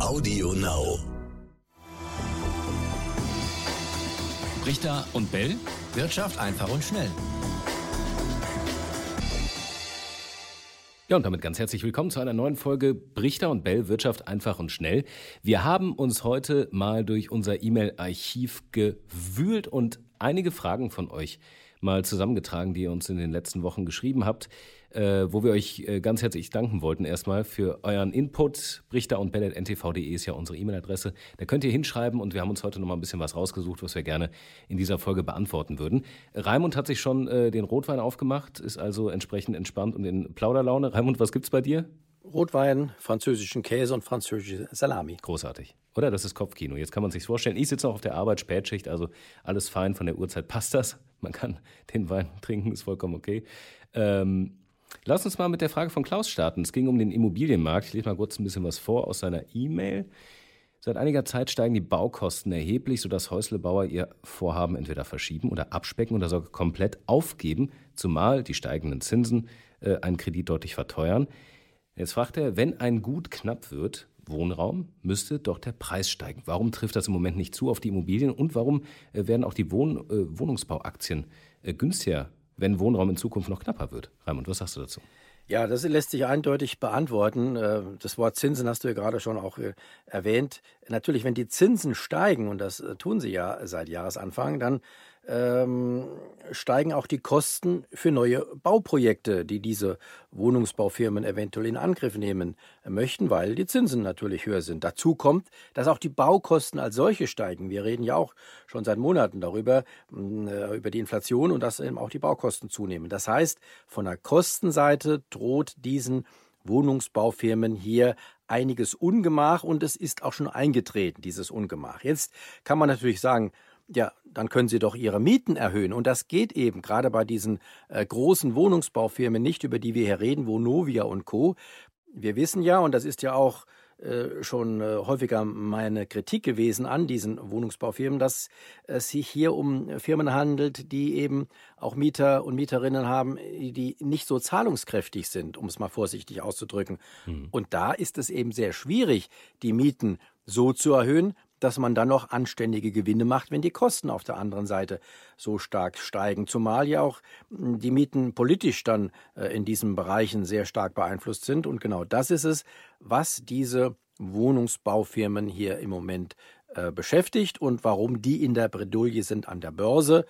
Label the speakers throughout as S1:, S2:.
S1: Audio Now.
S2: Richter und Bell. Wirtschaft einfach und schnell.
S3: Ja, und damit ganz herzlich willkommen zu einer neuen Folge Brichter und Bell Wirtschaft einfach und schnell. Wir haben uns heute mal durch unser E-Mail-Archiv gewühlt und einige Fragen von euch mal zusammengetragen, die ihr uns in den letzten Wochen geschrieben habt, äh, wo wir euch äh, ganz herzlich danken wollten erstmal für euren Input. Brichter und ntv.de ist ja unsere E-Mail-Adresse. Da könnt ihr hinschreiben und wir haben uns heute noch mal ein bisschen was rausgesucht, was wir gerne in dieser Folge beantworten würden. Raimund hat sich schon äh, den Rotwein aufgemacht, ist also entsprechend entspannt und in Plauderlaune. Raimund, was gibt's bei dir?
S4: Rotwein, französischen Käse und französische Salami.
S3: Großartig. Oder? Das ist Kopfkino. Jetzt kann man sich vorstellen. Ich sitze noch auf der Arbeit, Spätschicht, also alles fein. Von der Uhrzeit passt das. Man kann den Wein trinken, ist vollkommen okay. Ähm, lass uns mal mit der Frage von Klaus starten. Es ging um den Immobilienmarkt. Ich lese mal kurz ein bisschen was vor aus seiner E-Mail. Seit einiger Zeit steigen die Baukosten erheblich, sodass Häuslebauer ihr Vorhaben entweder verschieben oder abspecken oder sogar komplett aufgeben, zumal die steigenden Zinsen äh, einen Kredit deutlich verteuern. Jetzt fragt er, wenn ein Gut knapp wird, Wohnraum, müsste doch der Preis steigen. Warum trifft das im Moment nicht zu auf die Immobilien und warum äh, werden auch die Wohn äh, Wohnungsbauaktien äh, günstiger, wenn Wohnraum in Zukunft noch knapper wird? Raimund, was sagst du dazu?
S4: Ja, das lässt sich eindeutig beantworten. Das Wort Zinsen hast du ja gerade schon auch äh, erwähnt. Natürlich, wenn die Zinsen steigen, und das tun sie ja seit Jahresanfang, dann ähm, steigen auch die Kosten für neue Bauprojekte, die diese Wohnungsbaufirmen eventuell in Angriff nehmen möchten, weil die Zinsen natürlich höher sind. Dazu kommt, dass auch die Baukosten als solche steigen. Wir reden ja auch schon seit Monaten darüber, äh, über die Inflation und dass eben auch die Baukosten zunehmen. Das heißt, von der Kostenseite droht diesen Wohnungsbaufirmen hier einiges Ungemach und es ist auch schon eingetreten, dieses Ungemach. Jetzt kann man natürlich sagen, ja, dann können Sie doch Ihre Mieten erhöhen. Und das geht eben gerade bei diesen äh, großen Wohnungsbaufirmen nicht, über die wir hier reden, Vonovia und Co. Wir wissen ja, und das ist ja auch äh, schon äh, häufiger meine Kritik gewesen an diesen Wohnungsbaufirmen, dass es sich hier um Firmen handelt, die eben auch Mieter und Mieterinnen haben, die nicht so zahlungskräftig sind, um es mal vorsichtig auszudrücken. Hm. Und da ist es eben sehr schwierig, die Mieten so zu erhöhen, dass man dann noch anständige Gewinne macht, wenn die Kosten auf der anderen Seite so stark steigen. Zumal ja auch hm, die Mieten politisch dann äh, in diesen Bereichen sehr stark beeinflusst sind. Und genau das ist es, was diese Wohnungsbaufirmen hier im Moment äh, beschäftigt und warum die in der Bredouille sind an der Börse.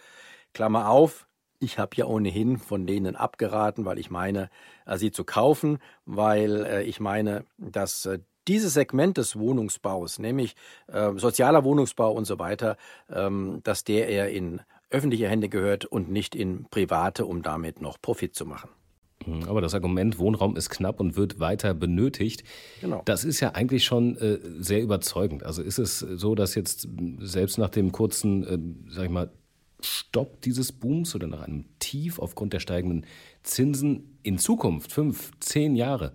S4: Klammer auf, ich habe ja ohnehin von denen abgeraten, weil ich meine, äh, sie zu kaufen, weil ich meine, dass dieses Segment des Wohnungsbaus, nämlich äh, sozialer Wohnungsbau und so weiter, ähm, dass der eher in öffentliche Hände gehört und nicht in private, um damit noch Profit zu machen.
S3: Mhm, aber das Argument, Wohnraum ist knapp und wird weiter benötigt, genau. das ist ja eigentlich schon äh, sehr überzeugend. Also ist es so, dass jetzt selbst nach dem kurzen, äh, sag ich mal, Stopp dieses Booms oder nach einem Tief aufgrund der steigenden Zinsen in Zukunft, fünf, zehn Jahre,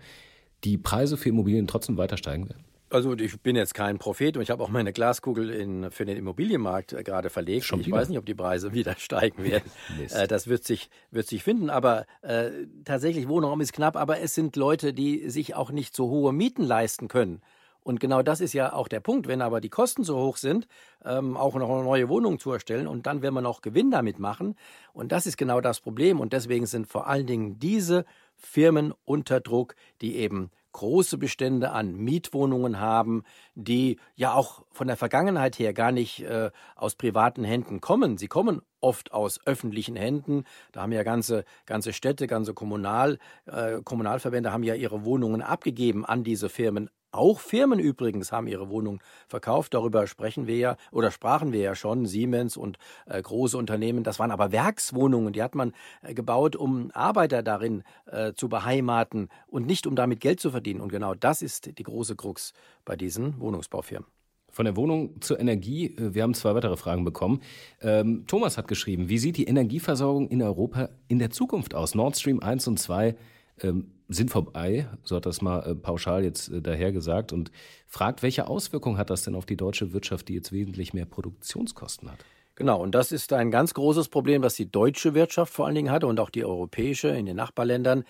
S3: die Preise für Immobilien trotzdem weiter steigen werden?
S4: Also ich bin jetzt kein Prophet und ich habe auch meine Glaskugel in, für den Immobilienmarkt äh, gerade verlegt. Schon ich wieder? weiß nicht, ob die Preise wieder steigen werden. äh, das wird sich, wird sich finden. Aber äh, tatsächlich, Wohnraum ist knapp, aber es sind Leute, die sich auch nicht so hohe Mieten leisten können. Und genau das ist ja auch der Punkt. Wenn aber die Kosten so hoch sind, ähm, auch noch eine neue Wohnung zu erstellen und dann will man auch Gewinn damit machen. Und das ist genau das Problem. Und deswegen sind vor allen Dingen diese Firmen unter Druck, die eben große Bestände an Mietwohnungen haben, die ja auch von der Vergangenheit her gar nicht äh, aus privaten Händen kommen. Sie kommen oft aus öffentlichen Händen. Da haben ja ganze, ganze Städte, ganze Kommunal, äh, Kommunalverbände haben ja ihre Wohnungen abgegeben an diese Firmen auch Firmen übrigens haben ihre Wohnungen verkauft. Darüber sprechen wir ja oder sprachen wir ja schon. Siemens und äh, große Unternehmen. Das waren aber Werkswohnungen. Die hat man äh, gebaut, um Arbeiter darin äh, zu beheimaten und nicht um damit Geld zu verdienen. Und genau das ist die große Krux bei diesen Wohnungsbaufirmen.
S3: Von der Wohnung zur Energie. Äh, wir haben zwei weitere Fragen bekommen. Ähm, Thomas hat geschrieben, wie sieht die Energieversorgung in Europa in der Zukunft aus? Nord Stream 1 und 2 ähm, sind vorbei, so hat das mal äh, pauschal jetzt äh, daher gesagt, und fragt, welche Auswirkungen hat das denn auf die deutsche Wirtschaft, die jetzt wesentlich mehr Produktionskosten hat?
S4: Genau, und das ist ein ganz großes Problem, das die deutsche Wirtschaft vor allen Dingen hatte und auch die europäische in den Nachbarländern.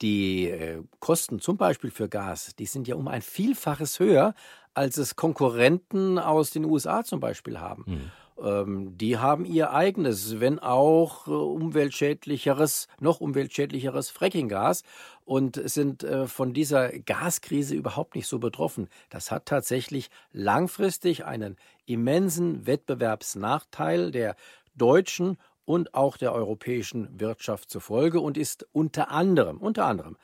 S4: die äh, Kosten zum Beispiel für Gas, die sind ja um ein Vielfaches höher, als es Konkurrenten aus den USA zum Beispiel haben. Mhm die haben ihr eigenes, wenn auch äh, umweltschädlicheres, noch umweltschädlicheres Frackinggas und sind äh, von dieser Gaskrise überhaupt nicht so betroffen. Das hat tatsächlich langfristig einen immensen Wettbewerbsnachteil der deutschen und auch der europäischen Wirtschaft zur Folge und ist unter anderem, unter anderem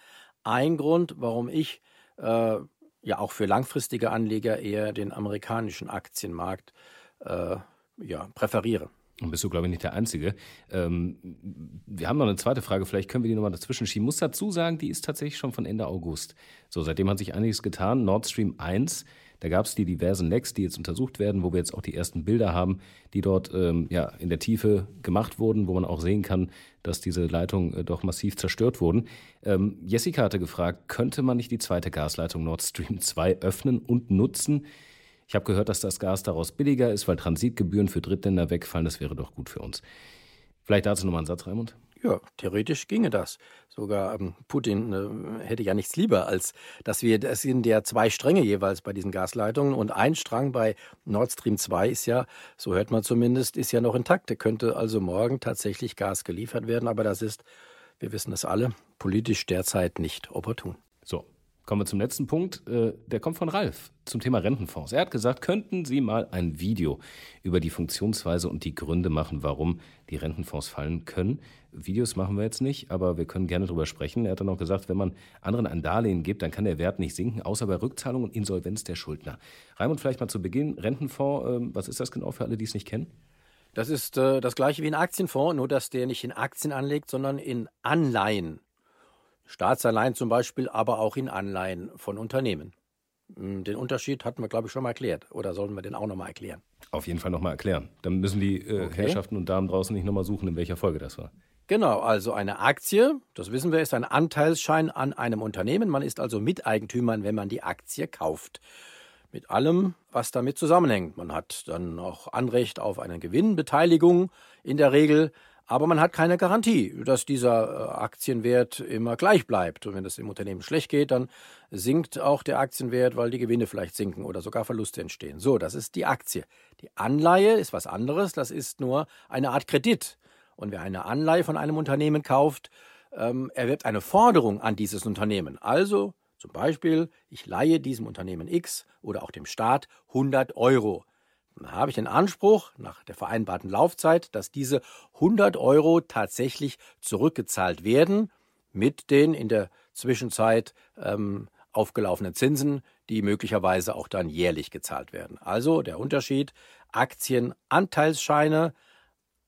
S4: ein Grund, warum ich äh, ja auch für langfristige Anleger eher den amerikanischen Aktienmarkt äh, ja, präferiere.
S3: Und bist du, glaube ich, nicht der Einzige. Ähm, wir haben noch eine zweite Frage, vielleicht können wir die nochmal dazwischen schieben. Muss dazu sagen, die ist tatsächlich schon von Ende August. So, seitdem hat sich einiges getan. Nord Stream 1 da gab es die diversen Lecks, die jetzt untersucht werden, wo wir jetzt auch die ersten Bilder haben, die dort ähm, ja, in der Tiefe gemacht wurden, wo man auch sehen kann, dass diese Leitungen äh, doch massiv zerstört wurden. Ähm, Jessica hatte gefragt, könnte man nicht die zweite Gasleitung Nord Stream 2 öffnen und nutzen? Ich habe gehört, dass das Gas daraus billiger ist, weil Transitgebühren für Drittländer wegfallen. Das wäre doch gut für uns. Vielleicht dazu nochmal einen Satz, Raimund?
S4: Ja, theoretisch ginge das. Sogar ähm, Putin äh, hätte ja nichts lieber, als dass wir, es sind ja zwei Stränge jeweils bei diesen Gasleitungen und ein Strang bei Nord Stream 2 ist ja, so hört man zumindest, ist ja noch intakt. Der könnte also morgen tatsächlich Gas geliefert werden, aber das ist, wir wissen das alle, politisch derzeit nicht opportun.
S3: So, Kommen wir zum letzten Punkt. Äh, der kommt von Ralf zum Thema Rentenfonds. Er hat gesagt, könnten Sie mal ein Video über die Funktionsweise und die Gründe machen, warum die Rentenfonds fallen können. Videos machen wir jetzt nicht, aber wir können gerne darüber sprechen. Er hat dann auch gesagt, wenn man anderen ein Darlehen gibt, dann kann der Wert nicht sinken, außer bei Rückzahlung und Insolvenz der Schuldner. Raimund, vielleicht mal zu Beginn. Rentenfonds, ähm, was ist das genau für alle, die es nicht kennen?
S4: Das ist äh, das gleiche wie ein Aktienfonds, nur dass der nicht in Aktien anlegt, sondern in Anleihen. Staatsanleihen zum Beispiel, aber auch in Anleihen von Unternehmen. Hm, den Unterschied hatten wir, glaube ich, schon mal erklärt. Oder sollen wir den auch nochmal erklären?
S3: Auf jeden Fall nochmal erklären. Dann müssen die äh, okay. Herrschaften und Damen draußen nicht nochmal suchen, in welcher Folge das war.
S4: Genau, also eine Aktie, das wissen wir, ist ein Anteilsschein an einem Unternehmen. Man ist also Miteigentümer, wenn man die Aktie kauft. Mit allem, was damit zusammenhängt. Man hat dann auch Anrecht auf eine Gewinnbeteiligung in der Regel. Aber man hat keine Garantie, dass dieser äh, Aktienwert immer gleich bleibt. Und wenn es im Unternehmen schlecht geht, dann sinkt auch der Aktienwert, weil die Gewinne vielleicht sinken oder sogar Verluste entstehen. So, das ist die Aktie. Die Anleihe ist was anderes. Das ist nur eine Art Kredit. Und wer eine Anleihe von einem Unternehmen kauft, ähm, erwirbt eine Forderung an dieses Unternehmen. Also zum Beispiel, ich leihe diesem Unternehmen X oder auch dem Staat 100 Euro habe ich den Anspruch nach der vereinbarten Laufzeit, dass diese 100 Euro tatsächlich zurückgezahlt werden mit den in der Zwischenzeit ähm, aufgelaufenen Zinsen, die möglicherweise auch dann jährlich gezahlt werden. Also der Unterschied Aktien, Anteilsscheine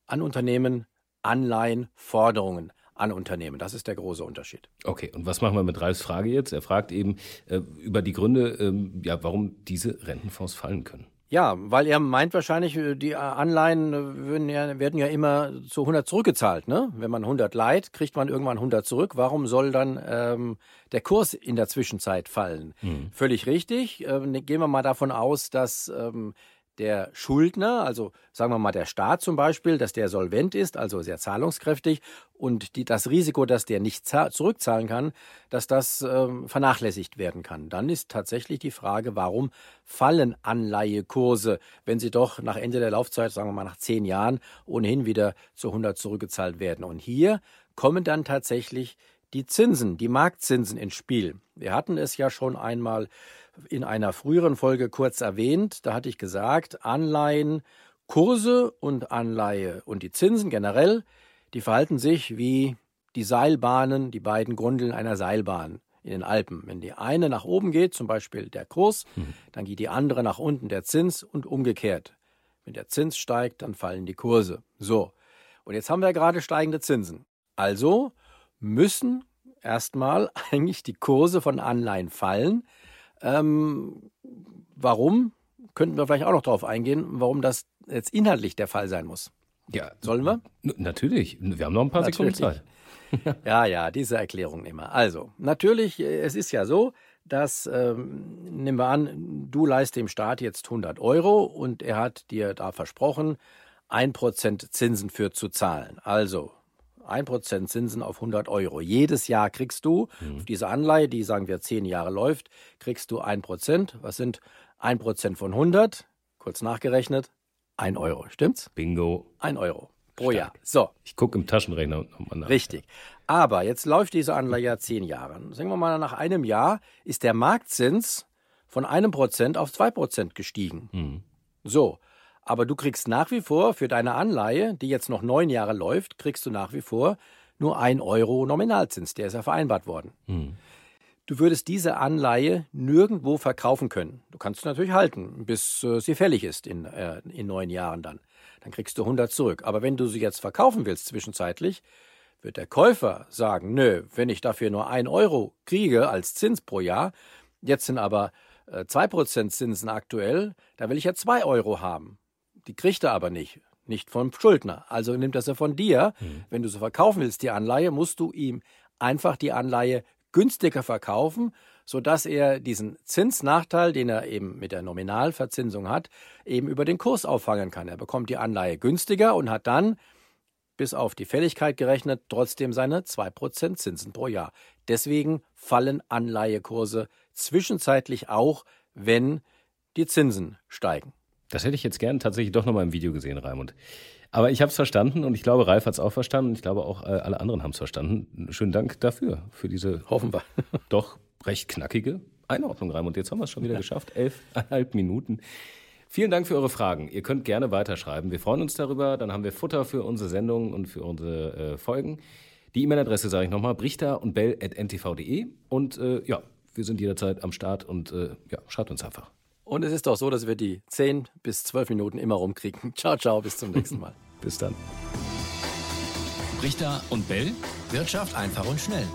S4: an Unternehmen, Anleihen, Forderungen an Unternehmen. Das ist der große Unterschied.
S3: Okay, und was machen wir mit Ralfs Frage jetzt? Er fragt eben äh, über die Gründe, ähm, ja, warum diese Rentenfonds fallen können.
S4: Ja, weil er meint wahrscheinlich, äh, die Anleihen äh, werden ja, werden ja immer zu 100 zurückgezahlt. Ne? Wenn man 100 leiht, kriegt man irgendwann 100 zurück. Warum soll dann ähm, der Kurs in der Zwischenzeit fallen? Mhm. Völlig richtig. Ähm, gehen wir mal davon aus, dass ähm, der Schuldner, also sagen wir mal der Staat zum Beispiel, dass der solvent ist, also sehr zahlungskräftig und die, das Risiko, dass der nicht zurückzahlen kann, dass das ähm, vernachlässigt werden kann. Dann ist tatsächlich die Frage, warum fallen Anleihekurse, wenn sie doch nach Ende der Laufzeit, sagen wir mal nach zehn Jahren, ohnehin wieder zu 100 zurückgezahlt werden. Und hier kommen dann tatsächlich die Zinsen, die Marktzinsen ins Spiel. Wir hatten es ja schon einmal in einer früheren Folge kurz erwähnt. Da hatte ich gesagt, Anleihen, Kurse und Anleihe und die Zinsen generell, die verhalten sich wie die Seilbahnen, die beiden Grundeln einer Seilbahn in den Alpen. Wenn die eine nach oben geht, zum Beispiel der Kurs, mhm. dann geht die andere nach unten, der Zins und umgekehrt. Wenn der Zins steigt, dann fallen die Kurse. So. Und jetzt haben wir gerade steigende Zinsen. Also müssen erstmal eigentlich die Kurse von Anleihen fallen, ähm, warum? Könnten wir vielleicht auch noch darauf eingehen, warum das jetzt inhaltlich der Fall sein muss.
S3: Ja. Sollen wir? Natürlich. Wir haben noch ein paar natürlich. Sekunden
S4: Zeit. ja, ja, diese Erklärung immer. Also, natürlich, äh, es ist ja so, dass, ähm, nehmen wir an, du leist dem Staat jetzt 100 Euro und er hat dir da versprochen, 1% Zinsen für zu zahlen. Also 1% Zinsen auf 100 Euro. Jedes Jahr kriegst du mhm. auf diese Anleihe, die sagen wir zehn Jahre läuft, kriegst du 1%. Was sind 1% von 100? Kurz nachgerechnet, 1 Euro. Stimmt's?
S3: Bingo.
S4: 1 Euro pro Stark. Jahr. So.
S3: Ich gucke im Taschenrechner
S4: nochmal nach. Richtig. Aber jetzt läuft diese Anleihe ja zehn Jahre. Sagen wir mal, nach einem Jahr ist der Marktzins von einem Prozent auf zwei Prozent gestiegen. Mhm. So. Aber du kriegst nach wie vor für deine Anleihe, die jetzt noch neun Jahre läuft, kriegst du nach wie vor nur ein Euro Nominalzins. Der ist ja vereinbart worden. Mhm. Du würdest diese Anleihe nirgendwo verkaufen können. Du kannst sie natürlich halten, bis äh, sie fällig ist in, äh, in neun Jahren dann. Dann kriegst du 100 zurück. Aber wenn du sie jetzt verkaufen willst zwischenzeitlich, wird der Käufer sagen, nö, wenn ich dafür nur ein Euro kriege als Zins pro Jahr, jetzt sind aber äh, 2% Zinsen aktuell, da will ich ja zwei Euro haben. Die kriegt er aber nicht, nicht vom Schuldner. Also nimmt er sie von dir. Mhm. Wenn du sie verkaufen willst, die Anleihe, musst du ihm einfach die Anleihe günstiger verkaufen, sodass er diesen Zinsnachteil, den er eben mit der Nominalverzinsung hat, eben über den Kurs auffangen kann. Er bekommt die Anleihe günstiger und hat dann bis auf die Fälligkeit gerechnet trotzdem seine 2% Zinsen pro Jahr. Deswegen fallen Anleihekurse zwischenzeitlich auch, wenn die Zinsen steigen.
S3: Das hätte ich jetzt gern tatsächlich doch nochmal im Video gesehen, Raimund. Aber ich habe es verstanden und ich glaube, Ralf hat es auch verstanden. Ich glaube auch, äh, alle anderen haben es verstanden. Schönen Dank dafür, für diese
S4: Hoffen wir.
S3: doch recht knackige Einordnung, Raimund. Jetzt haben wir es schon wieder ja. geschafft. Elfeinhalb Minuten. Vielen Dank für eure Fragen. Ihr könnt gerne weiterschreiben. Wir freuen uns darüber. Dann haben wir Futter für unsere Sendung und für unsere äh, Folgen. Die E-Mail-Adresse sage ich nochmal, brichter und bell.ntv.de. Und äh, ja, wir sind jederzeit am Start und äh, ja, schaut uns einfach.
S4: Und es ist doch so, dass wir die 10 bis 12 Minuten immer rumkriegen. Ciao, ciao, bis zum nächsten Mal.
S3: bis dann.
S2: Richter und Bell, Wirtschaft einfach und schnell.